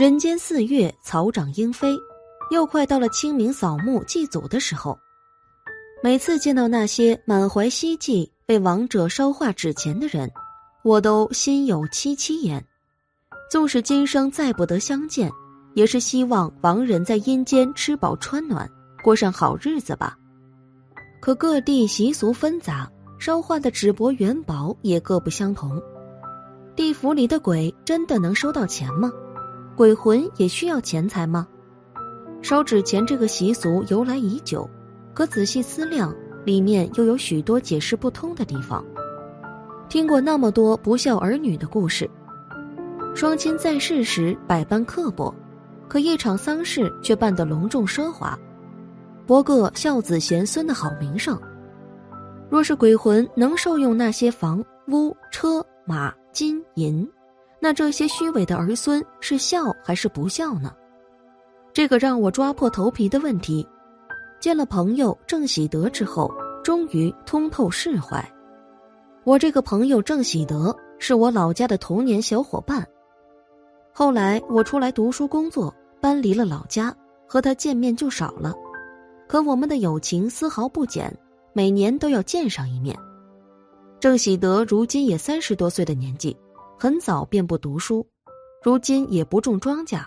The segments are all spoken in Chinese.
人间四月草长莺飞，又快到了清明扫墓祭祖的时候。每次见到那些满怀希冀为亡者烧化纸钱的人，我都心有戚戚焉。纵使今生再不得相见，也是希望亡人在阴间吃饱穿暖，过上好日子吧。可各地习俗纷杂，烧化的纸帛元宝也各不相同。地府里的鬼真的能收到钱吗？鬼魂也需要钱财吗？烧纸钱这个习俗由来已久，可仔细思量，里面又有许多解释不通的地方。听过那么多不孝儿女的故事，双亲在世时百般刻薄，可一场丧事却办得隆重奢华。博个孝子贤孙的好名声。若是鬼魂能受用那些房屋、车马、金银，那这些虚伪的儿孙是孝还是不孝呢？这个让我抓破头皮的问题，见了朋友郑喜德之后，终于通透释怀。我这个朋友郑喜德是我老家的童年小伙伴，后来我出来读书工作，搬离了老家，和他见面就少了。可我们的友情丝毫不减，每年都要见上一面。郑喜德如今也三十多岁的年纪，很早便不读书，如今也不种庄稼，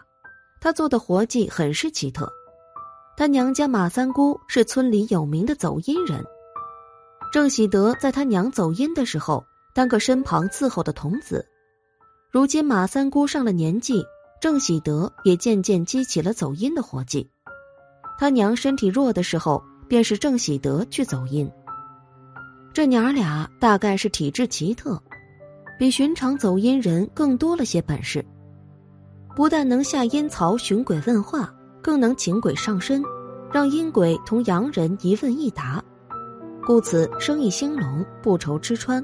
他做的活计很是奇特。他娘家马三姑是村里有名的走阴人，郑喜德在他娘走阴的时候，当个身旁伺候的童子。如今马三姑上了年纪，郑喜德也渐渐激起了走阴的活计。他娘身体弱的时候，便是郑喜德去走阴。这娘儿俩大概是体质奇特，比寻常走阴人更多了些本事。不但能下阴曹寻鬼问话，更能请鬼上身，让阴鬼同阳人一问一答，故此生意兴隆，不愁吃穿。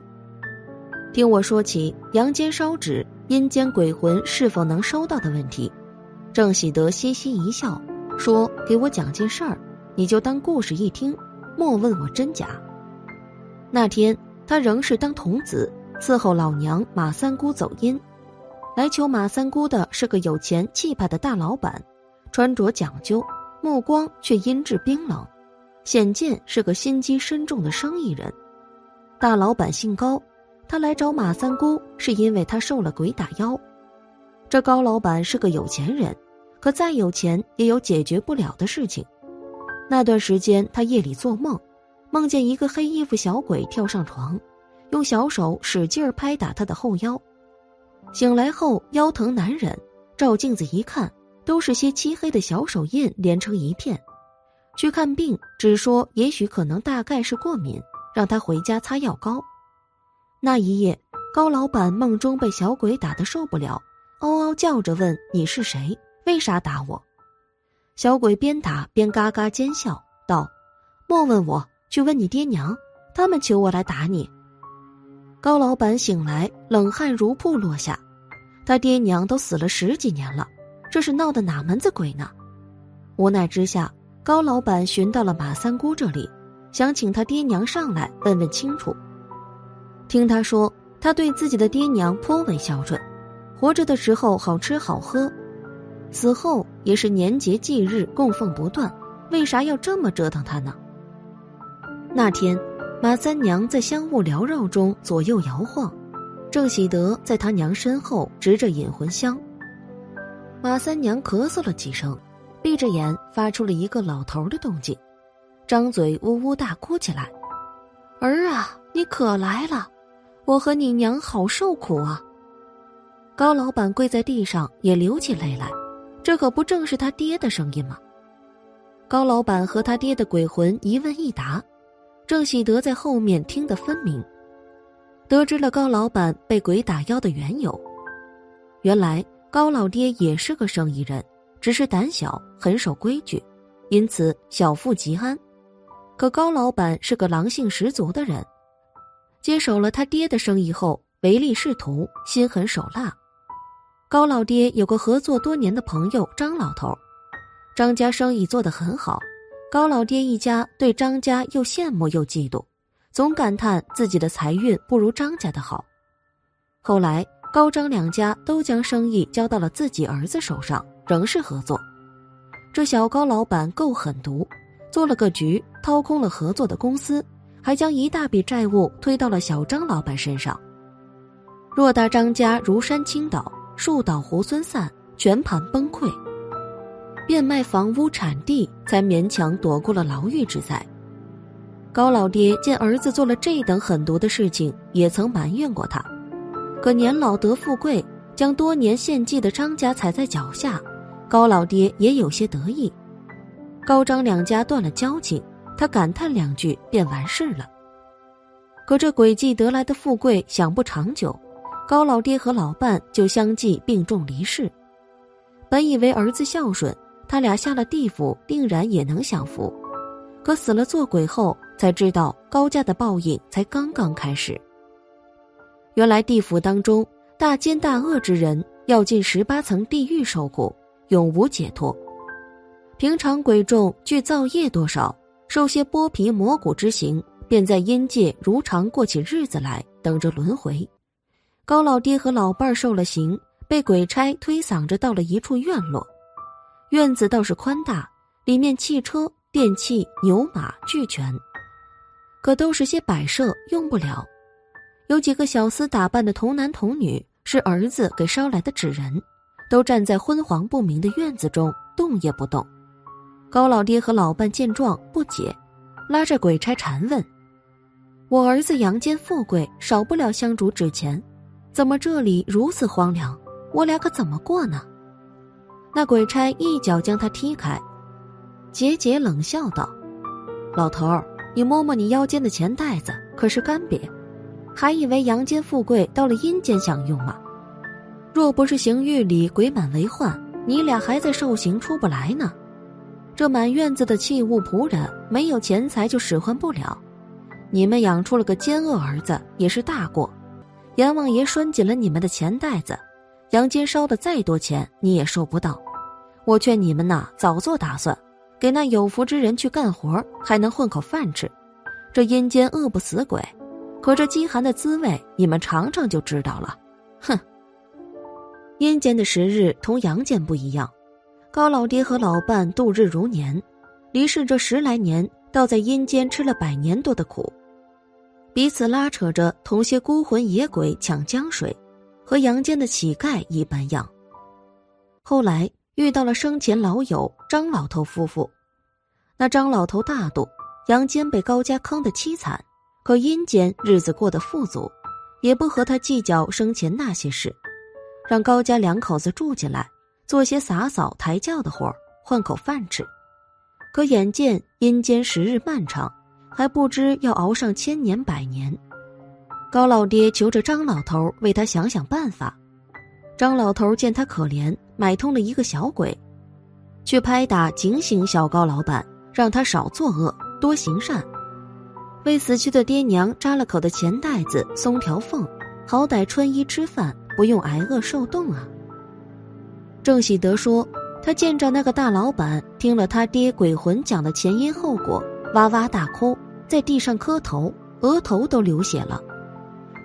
听我说起阳间烧纸，阴间鬼魂是否能收到的问题，郑喜德嘻嘻一笑。说：“给我讲件事儿，你就当故事一听，莫问我真假。”那天他仍是当童子伺候老娘马三姑走阴，来求马三姑的是个有钱气派的大老板，穿着讲究，目光却阴质冰冷，显见是个心机深重的生意人。大老板姓高，他来找马三姑是因为他受了鬼打妖。这高老板是个有钱人。可再有钱，也有解决不了的事情。那段时间，他夜里做梦，梦见一个黑衣服小鬼跳上床，用小手使劲拍打他的后腰。醒来后腰疼难忍，照镜子一看，都是些漆黑的小手印连成一片。去看病，只说也许可能大概是过敏，让他回家擦药膏。那一夜，高老板梦中被小鬼打得受不了，嗷嗷叫着问：“你是谁？”为啥打我？小鬼边打边嘎嘎奸笑道：“莫问我，去问你爹娘，他们求我来打你。”高老板醒来，冷汗如瀑落下。他爹娘都死了十几年了，这是闹的哪门子鬼呢？无奈之下，高老板寻到了马三姑这里，想请他爹娘上来问问清楚。听他说，他对自己的爹娘颇为孝顺，活着的时候好吃好喝。死后也是年节忌日供奉不断，为啥要这么折腾他呢？那天，马三娘在香雾缭绕中左右摇晃，郑喜德在他娘身后执着引魂香。马三娘咳嗽了几声，闭着眼发出了一个老头的动静，张嘴呜呜大哭起来：“儿啊，你可来了，我和你娘好受苦啊！”高老板跪在地上也流起泪来。这可不正是他爹的声音吗？高老板和他爹的鬼魂一问一答，郑喜德在后面听得分明，得知了高老板被鬼打妖的缘由。原来高老爹也是个生意人，只是胆小，很守规矩，因此小富即安。可高老板是个狼性十足的人，接手了他爹的生意后，唯利是图，心狠手辣。高老爹有个合作多年的朋友张老头，张家生意做得很好，高老爹一家对张家又羡慕又嫉妒，总感叹自己的财运不如张家的好。后来高张两家都将生意交到了自己儿子手上，仍是合作。这小高老板够狠毒，做了个局，掏空了合作的公司，还将一大笔债务推到了小张老板身上。偌大张家如山倾倒，树倒猢狲散，全盘崩溃。变卖房屋产地，才勉强躲过了牢狱之灾。高老爹见儿子做了这等狠毒的事情，也曾埋怨过他。可年老得富贵，将多年献祭的张家踩在脚下，高老爹也有些得意。高张两家断了交情，他感叹两句便完事了。可这诡计得来的富贵想不长久，高老爹和老伴就相继病重离世。本以为儿子孝顺，他俩下了地府定然也能享福，可死了做鬼后，才知道高家的报应才刚刚开始。原来地府当中大奸大恶之人要进十八层地狱受苦，永无解脱。平常鬼众具造业多少，受些剥皮磨骨之刑，便在阴界如常过起日子来，等着轮回。高老爹和老伴儿受了刑，被鬼差推搡着到了一处院落，院子倒是宽大，里面汽车、电器、牛马俱全，可都是些摆设，用不了。有几个小厮打扮的童男童女，是儿子给捎来的纸人，都站在昏黄不明的院子中，动也不动。高老爹和老伴见状不解，拉着鬼差缠问：“我儿子阳间富贵，少不了香烛纸钱，怎么这里如此荒凉？我俩可怎么过呢？”那鬼差一脚将他踢开，桀桀冷笑道：“老头儿，你摸摸你腰间的钱袋子，可是干瘪？”还以为阳间富贵到了阴间享用吗？若不是刑狱里鬼满为患，你俩还在受刑出不来呢。这满院子的器物仆人，没有钱财就使唤不了。你们养出了个奸恶儿子，也是大过。阎王爷拴紧了你们的钱袋子，阳间烧的再多钱你也收不到。我劝你们呐，早做打算，给那有福之人去干活，还能混口饭吃。这阴间饿不死鬼。可这饥寒的滋味，你们尝尝就知道了。哼！阴间的时日同阳间不一样，高老爹和老伴度日如年，离世这十来年，倒在阴间吃了百年多的苦，彼此拉扯着同些孤魂野鬼抢江水，和阳间的乞丐一般样。后来遇到了生前老友张老头夫妇，那张老头大度，阳间被高家坑得凄惨。可阴间日子过得富足，也不和他计较生前那些事，让高家两口子住进来，做些洒扫抬轿的活儿换口饭吃。可眼见阴间时日漫长，还不知要熬上千年百年。高老爹求着张老头为他想想办法。张老头见他可怜，买通了一个小鬼，去拍打警醒小高老板，让他少作恶，多行善。为死去的爹娘扎了口的钱袋子松条缝，好歹穿衣吃饭不用挨饿受冻啊。郑喜德说，他见着那个大老板听了他爹鬼魂讲的前因后果，哇哇大哭，在地上磕头，额头都流血了。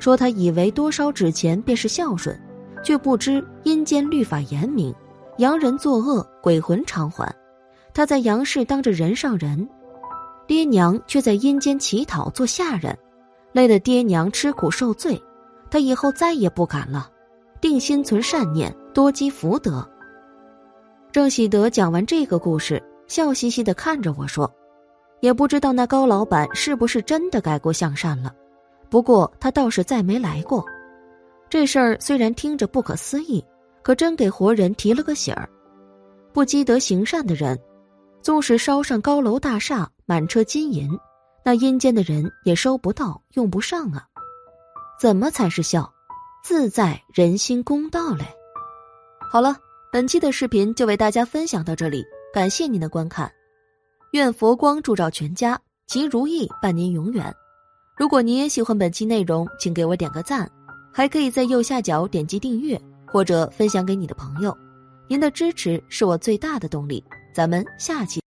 说他以为多烧纸钱便是孝顺，却不知阴间律法严明，阳人作恶，鬼魂偿还。他在阳世当着人上人。爹娘却在阴间乞讨做下人，累得爹娘吃苦受罪，他以后再也不敢了，定心存善念，多积福德。郑喜德讲完这个故事，笑嘻嘻的看着我说：“也不知道那高老板是不是真的改过向善了，不过他倒是再没来过。这事儿虽然听着不可思议，可真给活人提了个醒儿：不积德行善的人，纵使烧上高楼大厦。”满车金银，那阴间的人也收不到，用不上啊！怎么才是孝？自在人心公道嘞！好了，本期的视频就为大家分享到这里，感谢您的观看。愿佛光照照全家，吉如意伴您永远。如果您也喜欢本期内容，请给我点个赞，还可以在右下角点击订阅或者分享给你的朋友。您的支持是我最大的动力。咱们下期。